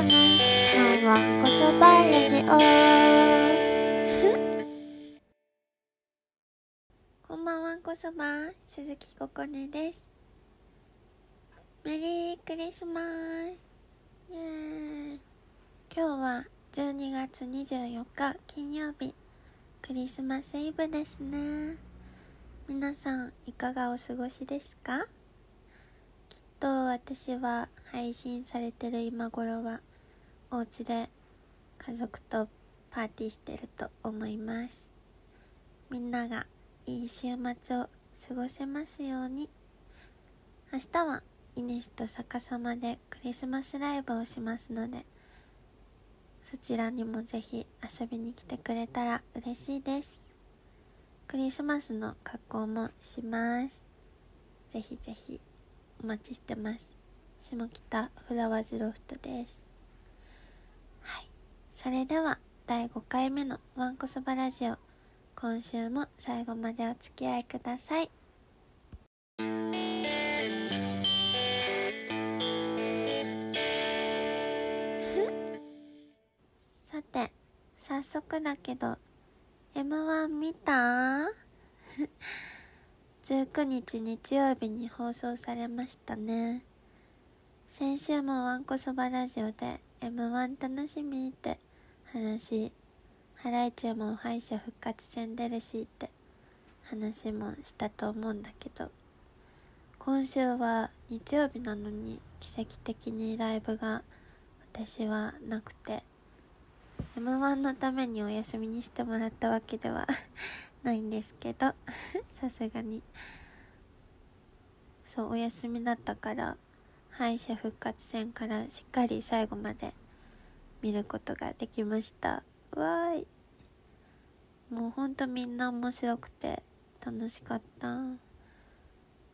こねのわんこそばラジオこんばんはこそば。鈴木ここねです。メリークリスマス。イエーイ。今日は12月24日金曜日。クリスマスイブですね。皆さんいかがお過ごしですか？と私は配信されてる今頃はお家で家族とパーティーしてると思います。みんながいい週末を過ごせますように。明日はイネスと逆さまでクリスマスライブをしますのでそちらにもぜひ遊びに来てくれたら嬉しいです。クリスマスの格好もします。ぜひぜひお待ちしてます。下北フラワーズロフトです。それでは第5回目のワンコそばラジオ今週も最後までお付き合いください さて早速だけど M1 見た ?19 日日曜日に放送されましたね先週もわんこそばラジオで M1 楽しみって話。ハライチも敗者復活戦出るしって。話もしたと思うんだけど。今週は日曜日なのに奇跡的にライブが私はなくて。M1 のためにお休みにしてもらったわけでは ないんですけど。さすがに。そうお休みだったから敗者復活戦からしっかり最後まで見ることができました。わーい。もうほんとみんな面白くて楽しかった。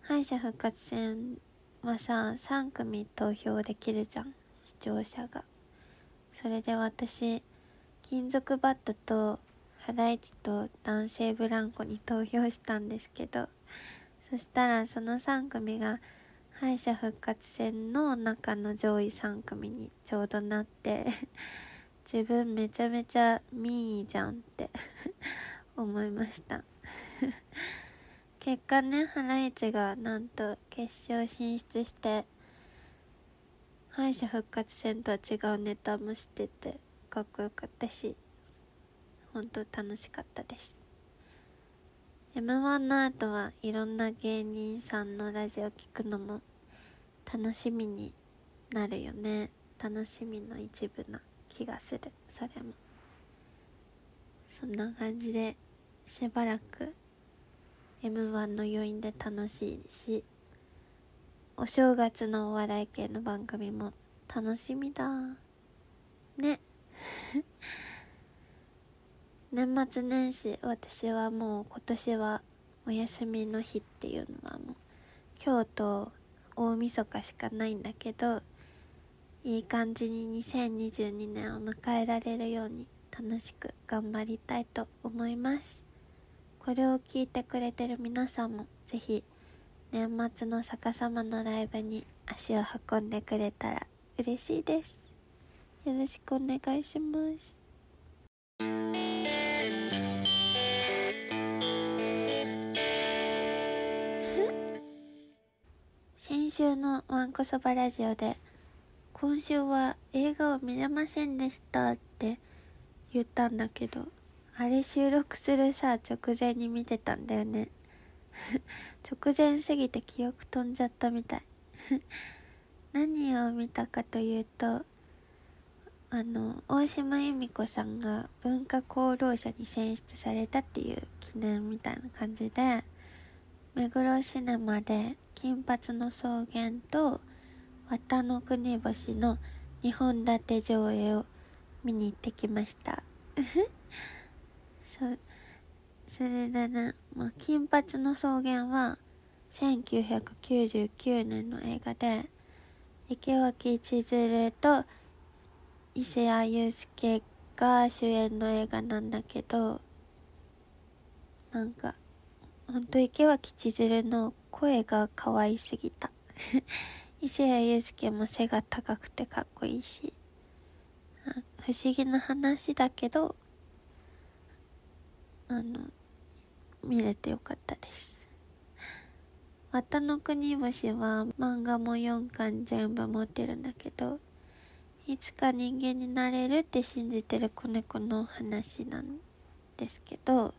敗者復活戦はさ3組投票できるじゃん。視聴者が。それで私金属バットとハライチと男性ブランコに投票したんですけどそしたらその3組が敗者復活戦の中の上位3組にちょうどなって 自分めちゃめちゃミーじゃんって 思いました。結果ねハライチがなんと決勝進出して敗者復活戦とは違うネタもしててかっこよかったし本当楽しかったです。M1 の後はいろんな芸人さんのラジオ聞くのも楽しみになるよね。楽しみの一部な気がする。それも。そんな感じでしばらく M1 の余韻で楽しいしお正月のお笑い系の番組も楽しみだね。年末年始私はもう今年はお休みの日っていうのはもう今日と大晦日しかないんだけどいい感じに2022年を迎えられるように楽しく頑張りたいと思います。これを聞いてくれてる皆さんもぜひ年末の逆さまのライブに足を運んでくれたら嬉しいです。よろしくお願いします。先週のわんこそばラジオで今週は映画を見れませんでしたって言ったんだけどあれ収録するさ直前に見てたんだよね。直前すぎて記憶飛んじゃったみたい。何を見たかというとあの大島由美子さんが文化功労者に選出されたっていう記念みたいな感じで目黒シネマで「金髪の草原」と「綿の国星」の2本立て上映を見に行ってきました。そそれでね、まあ、金髪の草原は1999年の映画で池脇千鶴と伊勢谷友介が主演の映画なんだけどなんかほんと池脇千鶴の声が可愛すぎた。伊勢谷友介も背が高くてかっこいいし不思議な話だけどあの見れてよかったです。綿の国星は漫画も4巻全部持ってるんだけどいつか人間になれるって信じてる子猫の話なんですけど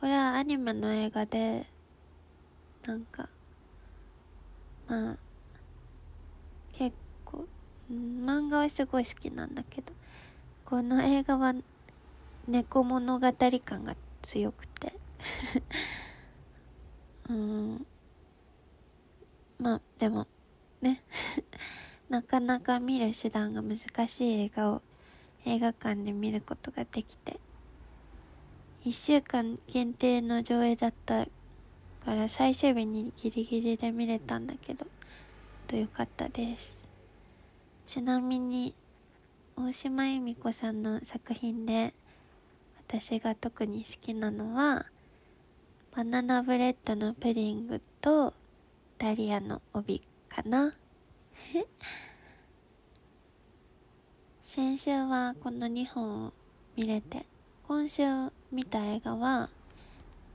これはアニメの映画でなんかまあ結構、漫画はすごい好きなんだけどこの映画は猫物語感が強くて うんまあでもね。なかなか見る手段が難しい映画を映画館で見ることができて1週間限定の上映だったから最終日にギリギリで見れたんだけどとよかったです。ちなみに大島由美子さんの作品で私が特に好きなのはバナナブレッドのプディングとダリアの帯かな。先週はこの2本を見れて今週見た映画は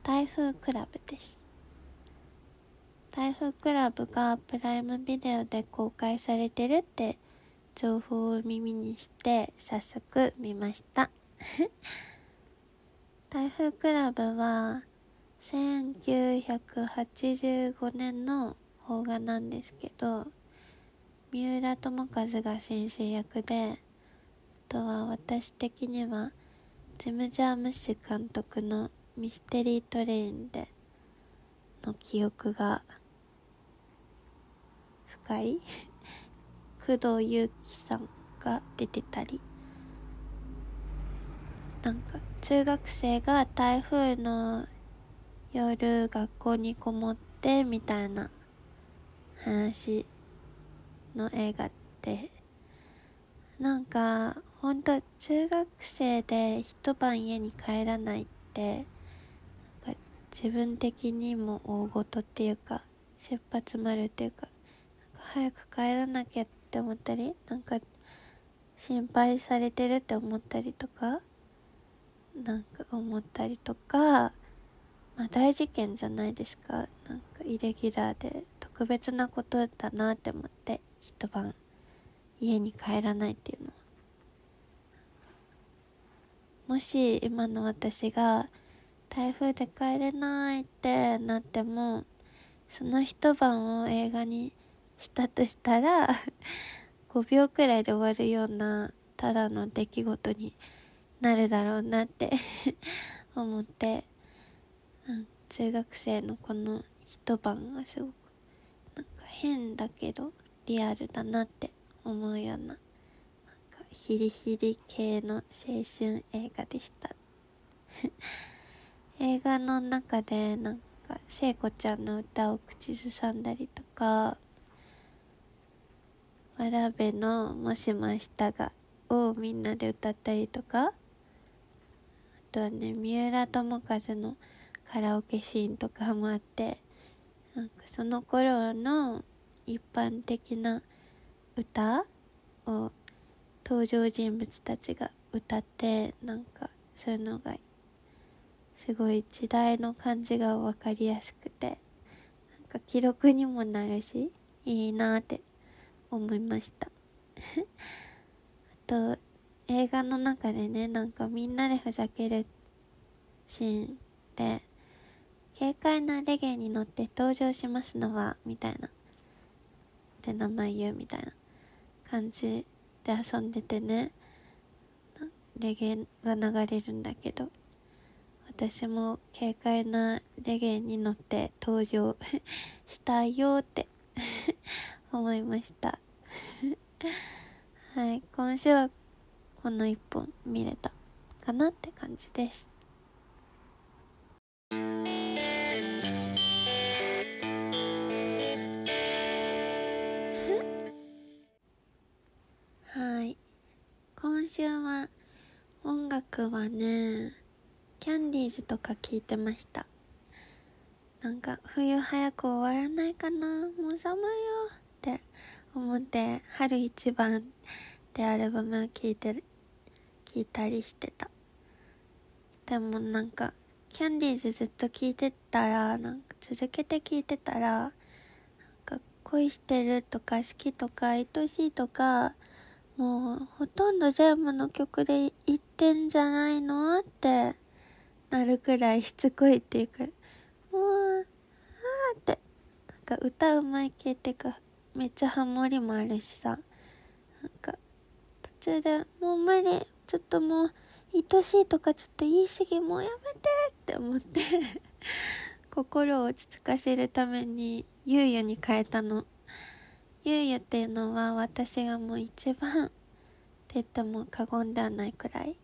台風クラブです。台風クラブがプライムビデオで公開されてるって情報を耳にして早速見ました。台風クラブは1985年の邦画なんですけど三浦友和が先生役であとは私的にはジム・ジャームッシュ監督のミステリートレインでの記憶が深い 工藤祐樹さんが出てたりなんか中学生が台風の夜学校にこもってみたいな話の映画ってなんかほんと中学生で一晩家に帰らないって自分的にも大ごとっていうか切羽詰まるっていうか早く帰らなきゃって思ったりなんか心配されてるって思ったりとかなんか思ったりとかまあ大事件じゃないですか。なんかイレギュラーで特別なことだなって思って。一晩家に帰らないっていうの。もし今の私が台風で帰れないってなってもその一晩を映画にしたとしたら 5秒くらいで終わるようなただの出来事になるだろうなって 思って、うん、中学生のこの一晩がすごくなんか変だけどリアルだなって思うようななんかヒリヒリ系の青春映画でした。映画の中でなんか聖子ちゃんの歌を口ずさんだりとかわらべの「もしも明日が」をみんなで歌ったりとかあとはね三浦友和のカラオケシーンとかもあってなんかその頃の一般的な歌を登場人物たちが歌ってなんかそういうのがすごい時代の感じが分かりやすくてなんか記録にもなるしいいなって思いました。あと映画の中でねなんかみんなでふざけるシーンで軽快なレゲエに乗って登場しますのはみたいな。って名前言うみたいな感じで遊んでてねレゲエが流れるんだけど私も軽快なレゲエに乗って登場したいよって思いましたはい今週はこの？一本見れたかなって感じです音楽はねキャンディーズとか聞いてました。なんか冬早く終わらないかな？もう寒いよって思って春一番ってアルバム聴いて聴いたりしてた。でもなんかキャンディーズずっと聴いてたらなんか続けて聴いてたらなんか恋してるとか好きとか愛しいとかもうほとんど全部の曲で言ってんじゃないのってなるくらいしつこいっていうかもうあーってなんか歌うまい系っていうかめっちゃハモリもあるしさ。なんか途中でもう無理ちょっともう愛しいとかちょっと言い過ぎもうやめてって思って 心を落ち着かせるためにゆうゆに変えたの。ゆうゆっていうのは私がもう一番って言っても過言ではないくらい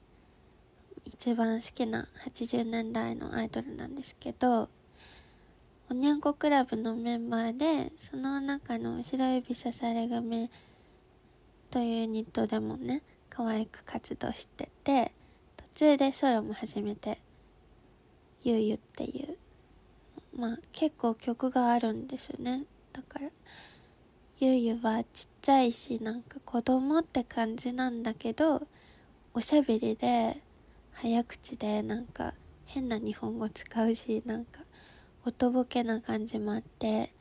一番好きな80年代のアイドルなんですけどおにゃんこクラブのメンバーでその中の後ろ指さされ組というユニットでもね可愛く活動してて途中でソロも始めてゆうゆっていうまあ結構曲があるんですよね。だからゆうゆはちっちゃいしなんか子供って感じなんだけどおしゃべりで早口でなんか変な日本語使うしなんかおとぼけな感じもあって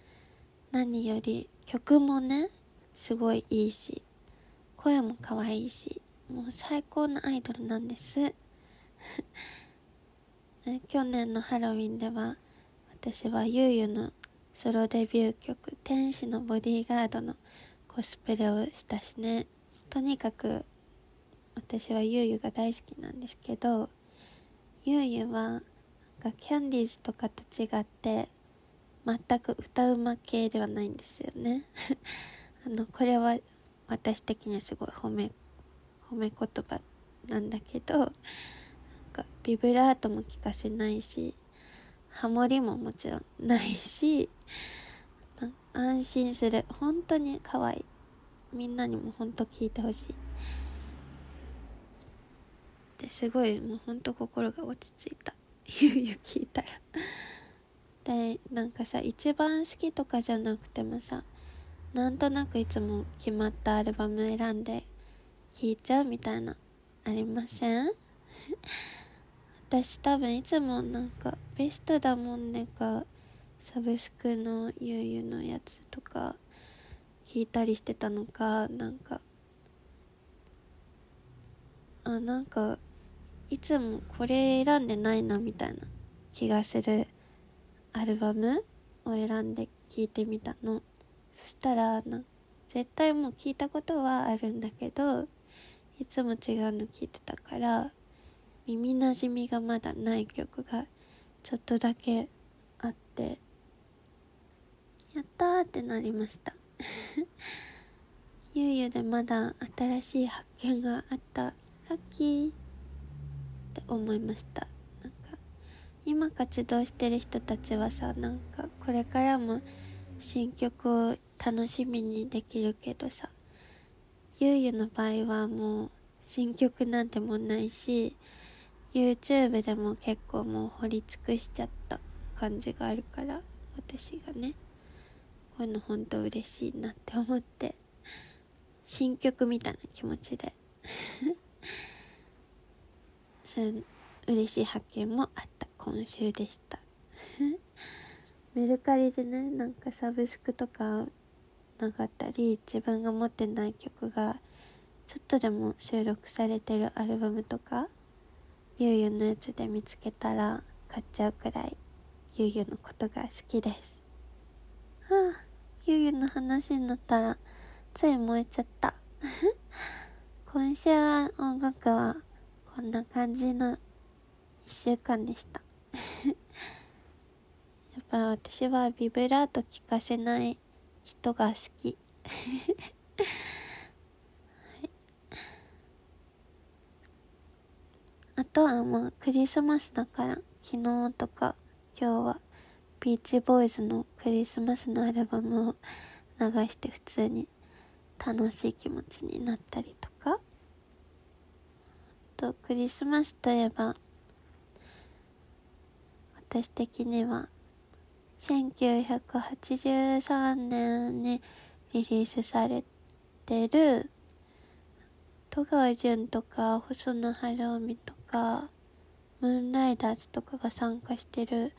何より曲もねすごいいいし声も可愛いしもう最高のアイドルなんです。去年のハロウィンでは私はゆうゆのソロデビュー曲「天使のボディーガード」のコスプレをしたしね。とにかく私はゆうゆが大好きなんですけどゆうゆはなんかキャンディーズとかと違って全く歌うま系ではないんですよね。あのこれは私的にはすごい褒め褒め言葉なんだけどなんかビブラートも聞かせないしハモリももちろんないし安心する。本当に可愛い。みんなにも本当聞いてほしい。ですごいもう本当心が落ち着いた。ゆうゆ聞いたら。でなんかさ一番好きとかじゃなくてもさなんとなくいつも決まったアルバム選んで聴いちゃうみたいなありません？私多分いつもなんかベストだもんねかサブスクのゆうゆうのやつとか聞いたりしてたのかなんかあなんかいつもこれ選んでないなみたいな気がするアルバムを選んで聞いてみたの。そしたらな絶対もう聞いたことはあるんだけどいつも違うの聞いてたから耳なじみがまだない曲がちょっとだけあってやったーってなりました。ゆうゆでまだ新しい発見があった。ラッキー。って思いました。なんか今活動してる人たちはさなんかこれからも新曲を楽しみにできるけどさゆうゆの場合はもう新曲なんてもないし YouTube でも結構もう掘り尽くしちゃった感じがあるから私がね。こういうのほんと嬉しいなって思って新曲みたいな気持ちで。そういう嬉しい発見もあった今週でした。メルカリでねなんかサブスクとかなかったり自分が持ってない曲がちょっとでも収録されてるアルバムとかゆうゆうのやつで見つけたら買っちゃうくらいゆうゆうのことが好きです。はあ。ゆゆの話になったらつい燃えちゃった。今週は音楽はこんな感じの1週間でした。やっぱ私はビブラート聞かせない人が好き。あとはまあクリスマスだから昨日とか今日はビーチボーイズのクリスマスのアルバムを流して普通に楽しい気持ちになったりとか。とクリスマスといえば私的には1983年にリリースされてる戸川潤とか細野晴臣とかムーンライダーズとかが参加してる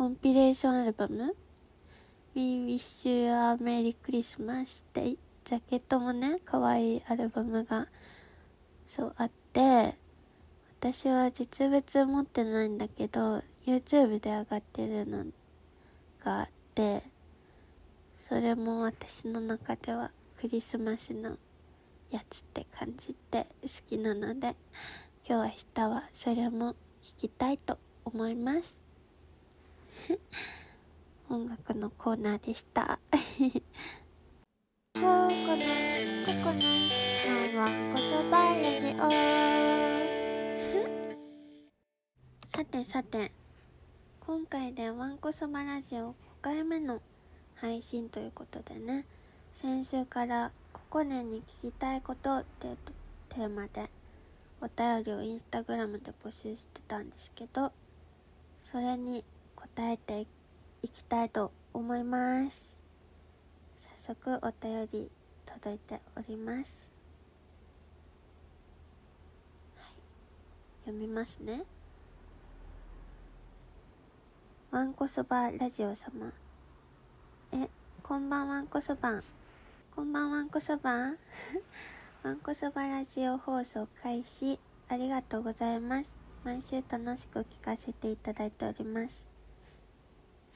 コンピレーションアルバム？We Wish You a Merry Christmas ってジャケットもね可愛いアルバムがそうあって私は実物持ってないんだけど YouTube で上がってるのがあってそれも私の中ではクリスマスのやつって感じて好きなので今日明日はそれも聞きたいと思います。音楽のコーナーでした。ここのここのワンコそばラジオさてさて今回でワンコそばラジオ5回目の配信ということでね先週から「ここねに聞きたいこと」ってテーマでお便りをインスタグラムで募集してたんですけどそれに答えていきたいと思います。早速お便り届いております、はい、読みますね。わんこそばラジオ様。えこんばんわんこそばこんばんわんこそばわん こそばラジオ放送開始。ありがとうございます。毎週楽しく聞かせていただいております。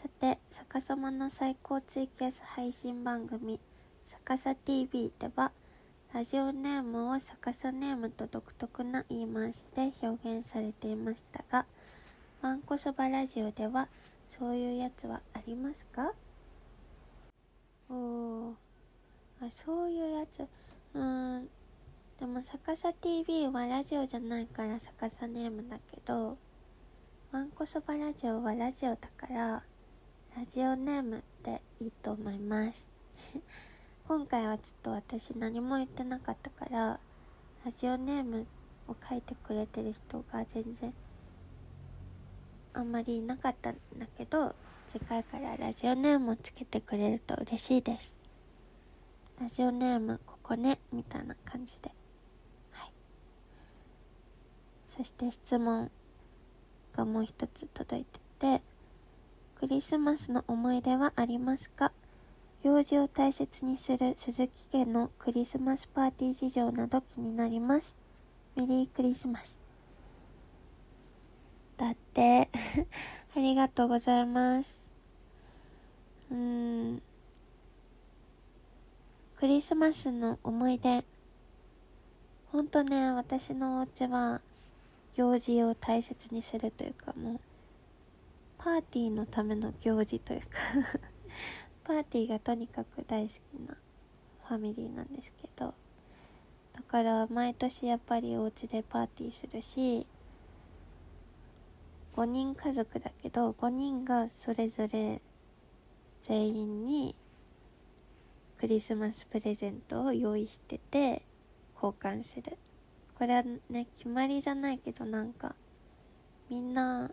さて逆さまの最高ツイキャス配信番組逆さ TV ではラジオネームを逆さネームと独特な言い回しで表現されていましたがわんこそばラジオではそういうやつはありますか？おー。あそういうやつ。うーん。でも逆さ TV はラジオじゃないから逆さネームだけどわんこそばラジオはラジオだからラジオネームでいいと思います。今回はちょっと私何も言ってなかったからラジオネームを書いてくれてる人が全然あんまりいなかったんだけど次回からラジオネームをつけてくれると嬉しいです。ラジオネームここねみたいな感じで。はい。そして質問がもう一つ届いててクリスマスの思い出はありますか？行事を大切にする鈴木家のクリスマスパーティー事情など気になります。メリークリスマス。だって ありがとうございます。うーん。クリスマスの思い出。ほんとね私のお家は行事を大切にするというかもうパーティーのための行事というか パーティーがとにかく大好きなファミリーなんですけどだから毎年やっぱりお家でパーティーするし5人家族だけど5人がそれぞれ全員にクリスマスプレゼントを用意してて交換する。これはね決まりじゃないけどなんかみんな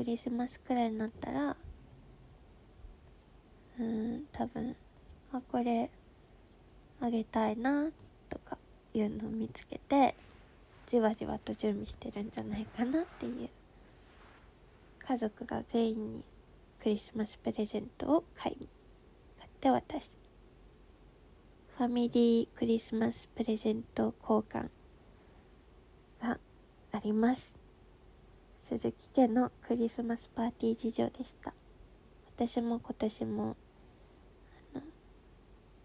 クリスマスくらいになったらうん多分あこれあげたいなとかいうのを見つけてじわじわと準備してるんじゃないかなっていう家族が全員にクリスマスプレゼントを買い買って渡す。ファミリークリスマスプレゼント交換があります。鈴木家のクリスマスパーティー事情でした。私も今年も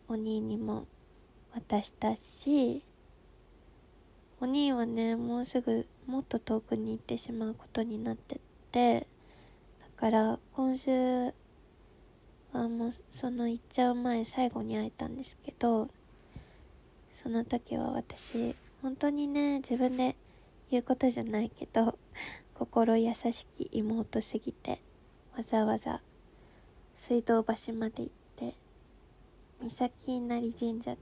お兄にも渡したしお兄はねもうすぐもっと遠くに行ってしまうことになっててだから今週はもうその行っちゃう前最後に会えたんですけどその時は私本当にね自分で言うことじゃないけど心優しき妹すぎてわざわざ水道橋まで行って三崎稲荷神社で。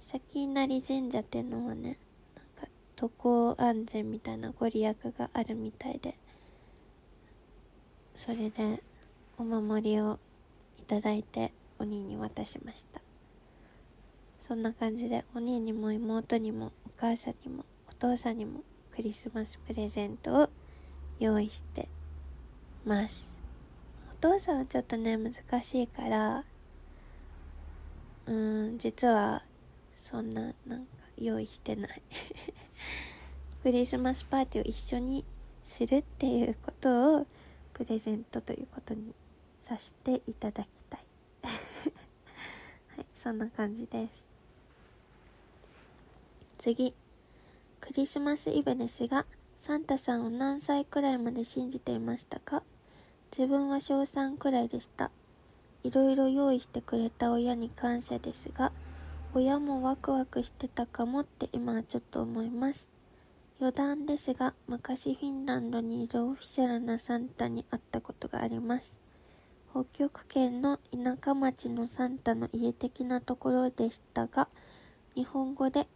三崎稲荷神社っていうのはねなんか渡航安全みたいなご利益があるみたいでそれでお守りをいただいて鬼に渡しました。そんな感じでお兄にも妹にもお母さんにもお父さんにもクリスマスプレゼントを用意してます。お父さんはちょっとね難しいからうーん実はそんななんか用意してない。クリスマスパーティーを一緒にするっていうことをプレゼントということにさせていただきたい。はいそんな感じです。次。クリスマスイブですがサンタさんを何歳くらいまで信じていましたか？自分は小3くらいでした。いろいろ用意してくれた親に感謝ですが親もワクワクしてたかもって今はちょっと思います。余談ですが昔フィンランドにいるオフィシャルなサンタに会ったことがあります。北極圏の田舎町のサンタの家的なところでしたが日本語で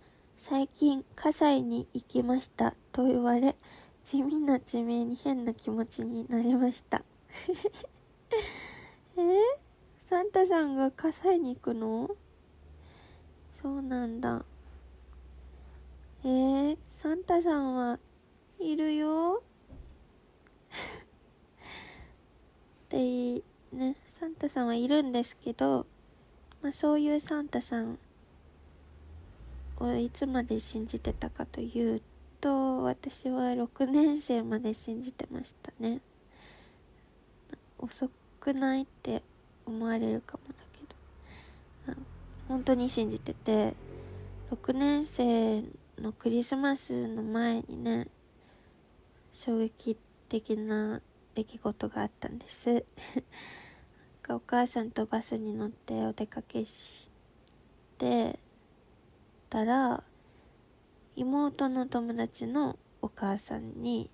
最近葛西に行きました。と言われ地味な地名に変な気持ちになりました。えー、サンタさんが葛西に行くの？そうなんだ。えー、サンタさんはいるよ？ってねサンタさんはいるんですけど、まあ、そういうサンタさんをいつまで信じてたかというと私は6年生まで信じてましたね。遅くないって思われるかもだけど。本当に信じてて6年生のクリスマスの前にね衝撃的な出来事があったんです。お母さんとバスに乗ってお出かけしてたら妹の友達のお母さんに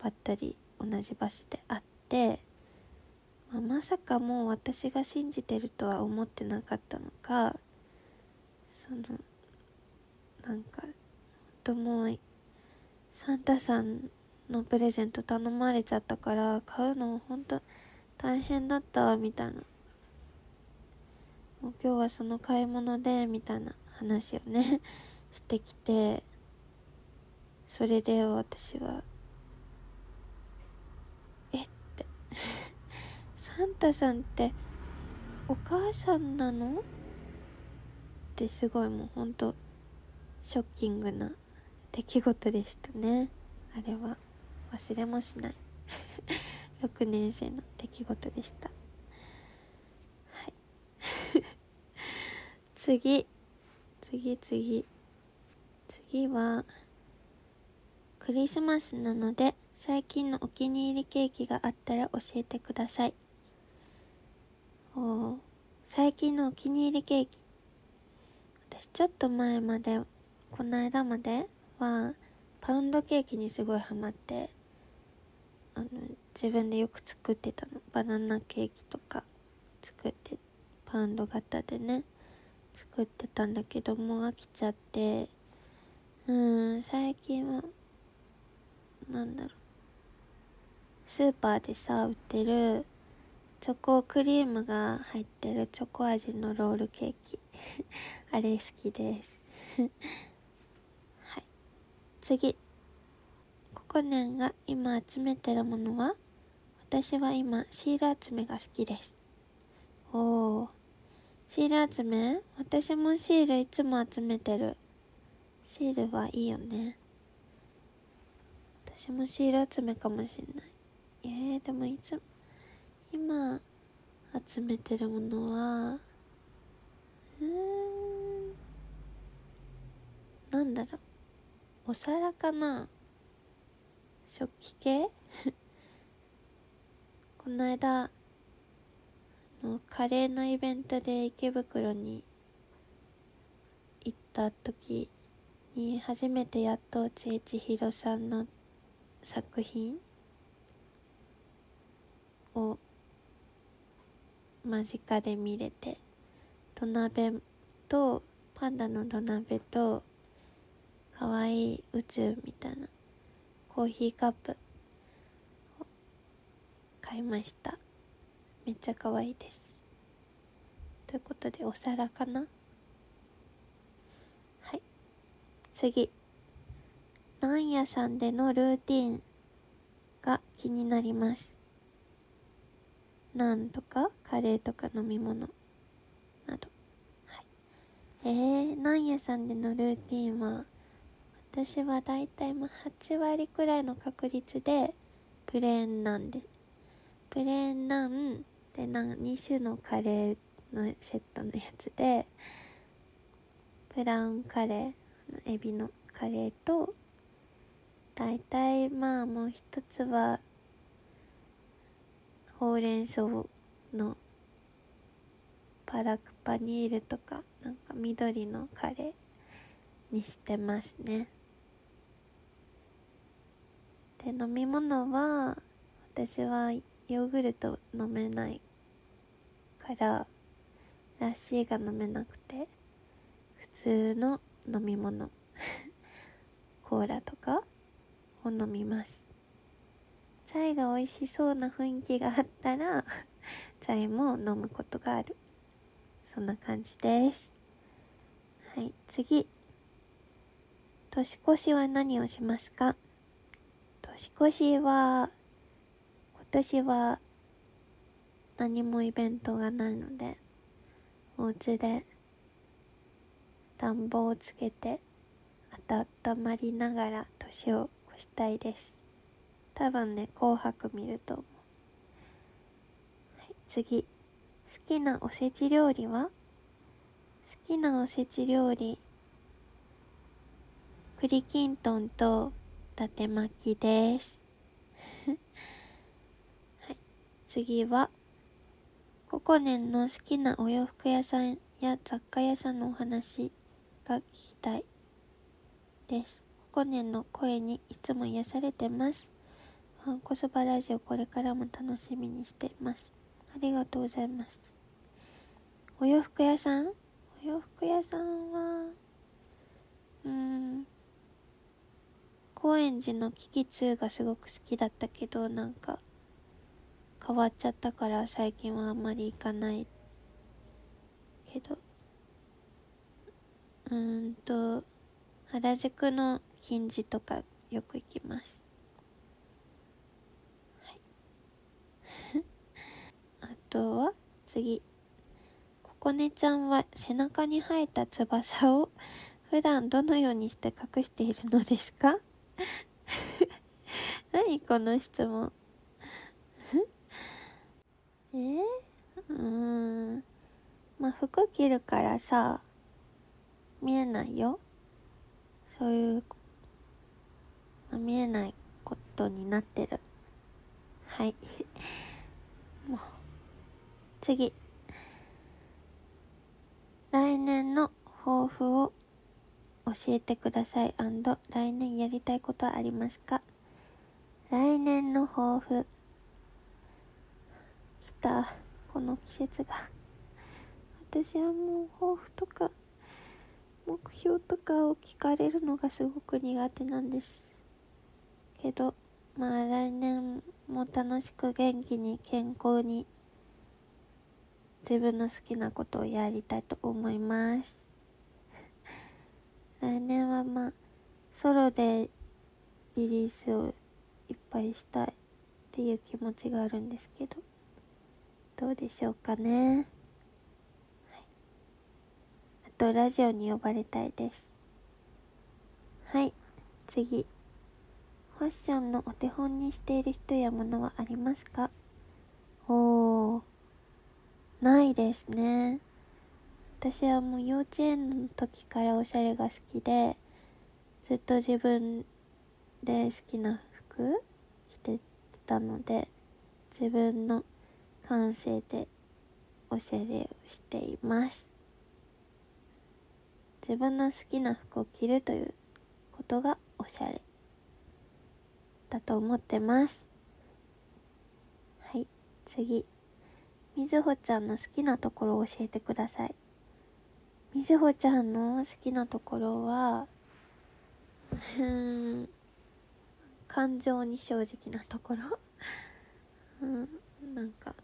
ばったり同じバスで会って、まあ、まさかもう私が信じてるとは思ってなかったのかそのなんかともうサンタさんのプレゼント頼まれちゃったから買うのほんと大変だったみたいな。もう今日はその買い物でみたいな。話をね してきてそれで私はえって サンタさんってお母さんなの？ってすごいもうほんとショッキングな出来事でしたね。あれは。忘れもしない。6年生の出来事でした。はい。次。次次。次はクリスマスなので最近のお気に入りケーキがあったら教えてください。お最近のお気に入りケーキ。私ちょっと前までこの間まではパウンドケーキにすごいハマってあの自分でよく作ってたの。バナナケーキとか作ってパウンド型でね。作ってたんだけどもう飽きちゃって。うん最近はなんだろう。スーパーでさ売ってるチョコクリームが入ってるチョコ味のロールケーキ。あれ好きです。次。ココネンが今集めてるものは？私は今シール集めが好きです。おおシール集め？私もシールいつも集めてる。シールはいいよね。私もシール集めかもしんない。えー、でもいつ今集めてるものはうーん。なんだろう。お皿かな。食器系？この間のカレーのイベントで池袋に行った時に初めてやっと千千尋さんの作品を間近で見れて土鍋とパンダの土鍋とかわいい宇宙みたいなコーヒーカップ買いました。めっちゃかわいです。ということでお皿かな？はい。次。何屋さんでのルーティンが気になります。なんとか？カレーとか飲み物。など。はい。えー、何屋さんでのルーティンは私はだいたい8割くらいの確率でプレーンなんです。プレーンナンでなん2種のカレーのセットのやつでブラウンカレーエビのカレーと大体まあもう一つはほうれん草のパラクパニールとかなんか緑のカレーにしてますね。で飲み物は私はヨーグルト飲めないからラッシーが飲めなくて普通の飲み物。コーラとかを飲みます。チャイが美味しそうな雰囲気があったら チャイも飲むことがある。そんな感じです。はい次。年越しは何をしますか？年越しは今年は何もイベントがないのでお家で暖房をつけて温まりながら年を越したいです。多分ね紅白見ると思う、はい、次。好きなおせち料理は？好きなおせち料理。栗きんとんと伊達巻きです。はい次はココネンの好きなお洋服屋さんや雑貨屋さんのお話が聞きたいです。ココネンの声にいつも癒されてます。ファンコそばラジオこれからも楽しみにしてます。ありがとうございます。お洋服屋さん？お洋服屋さんは、うーん、高円寺のキキ2がすごく好きだったけど、なんか、変わっちゃったから最近はあんまり行かないけど、うーんと、原宿の金地とかよく行きます。はい。あとは次。ここねちゃんは背中に生えた翼を 普段どのようにして隠しているのですか？何この質問え、うーん。まあ、服着るからさ、見えないよ。そういう、まあ、見えないことになってる。はい。もう、次。来年の抱負を教えてください。来年やりたいことはありますか？来年の抱負。来た。この季節が。私はもう抱負とか目標とかを聞かれるのがすごく苦手なんですけどまあ来年も楽しく元気に健康に自分の好きなことをやりたいと思います 来年はまあソロでリリースをいっぱいしたいっていう気持ちがあるんですけどどうでしょうかね。とラジオに呼ばれたいです。はい。次。ファッションのお手本にしている人やものはありますか？おー。ないですね。私はもう幼稚園の時からおしゃれが好きでずっと自分で好きな服着てきたので自分の感性でおしゃれをしています。自分の好きな服を着るということがおしゃれだと思ってます。はい次みずほちゃんの好きなところを教えてください。みずほちゃんの好きなところはうん感情に正直なところ。うんなんか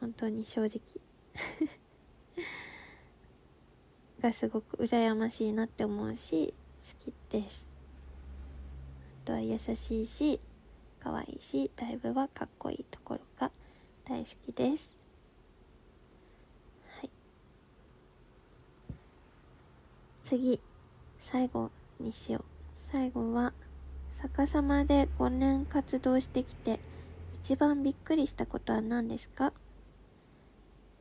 本当に正直。がすごく羨ましいなって思うし好きです。あとは優しいし可愛いしライブはかっこいいところが大好きです。はい。次最後にしよう。最後は逆さまで5年活動してきて一番びっくりしたことは何ですか？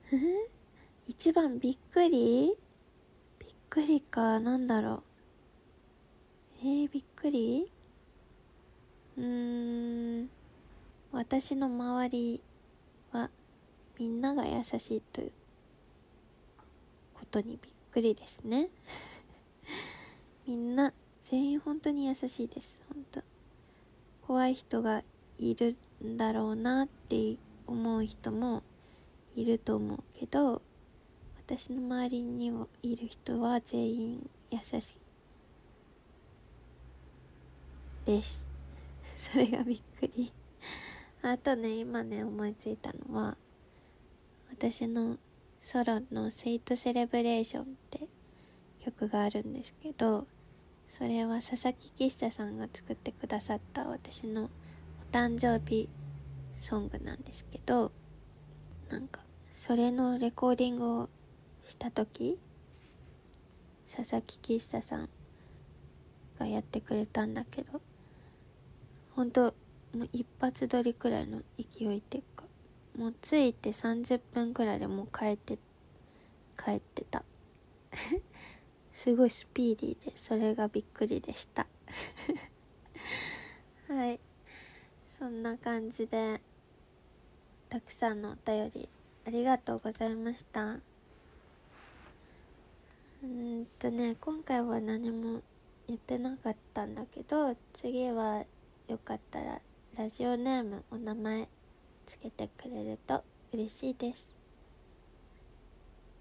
一番びっくり？びっくりかなんだろう。えー、びっくり？うーん私の周りはみんなが優しいということにびっくりですね。みんな全員本当に優しいです本当。怖い人がいるんだろうなって思う人もいると思うけど私の周りにいる人は全員優しいです。それがびっくり。あとね今ね思いついたのは私のソロの「スイートセレブレーション」って曲があるんですけどそれは佐々木喫茶さんが作ってくださった私のお誕生日ソングなんですけどなんかそれのレコーディングをした時佐々木喫茶さんがやってくれたんだけど本当もう一発撮りくらいの勢いっていうかもう着いて30分くらいでもう帰って帰ってた。すごいスピーディーでそれがびっくりでした。はい。そんな感じでたくさんのお便りありがとうございました。うんとね今回は何も言ってなかったんだけど次はよかったらラジオネームお名前つけてくれると嬉しいです。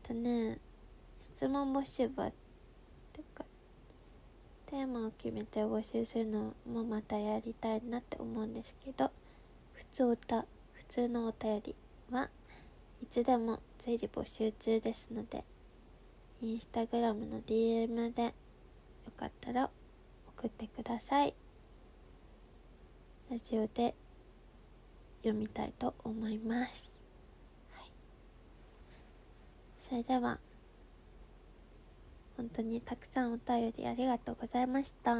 とね質問募集はてかテーマを決めて募集するのもまたやりたいなって思うんですけど普通歌。通のお便りはいつでも随時募集中ですのでインスタグラムの DM でよかったら送ってください。ラジオで読みたいと思います、はい、それでは本当にたくさんお便りありがとうございました。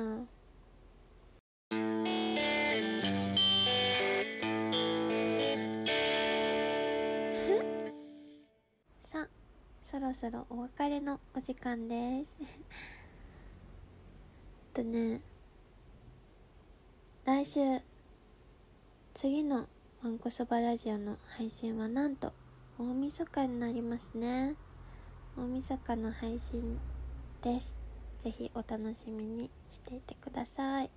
そろそろお別れのお時間です。とね来週次のわんこそばラジオの配信はなんと大晦日になりますね。大晦日の配信です。ぜひお楽しみにしていてください、はい、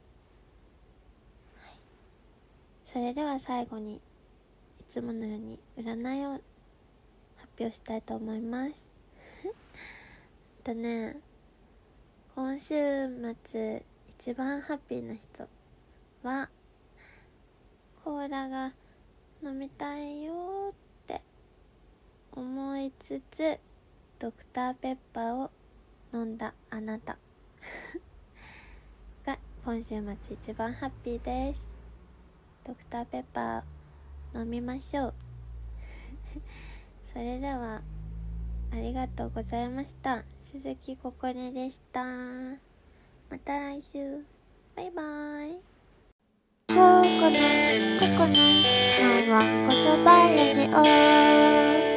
それでは最後にいつものように占いを表したいと思います。とね今週末一番ハッピーな人はコーラが飲みたいよって思いつつドクターペッパーを飲んだあなた。が今週末一番ハッピーです。ドクターペッパー飲みましょう。それではありがとうございました。鈴木ここねでした。また来週。バイバイ。ここねここね。のわこそばラジオ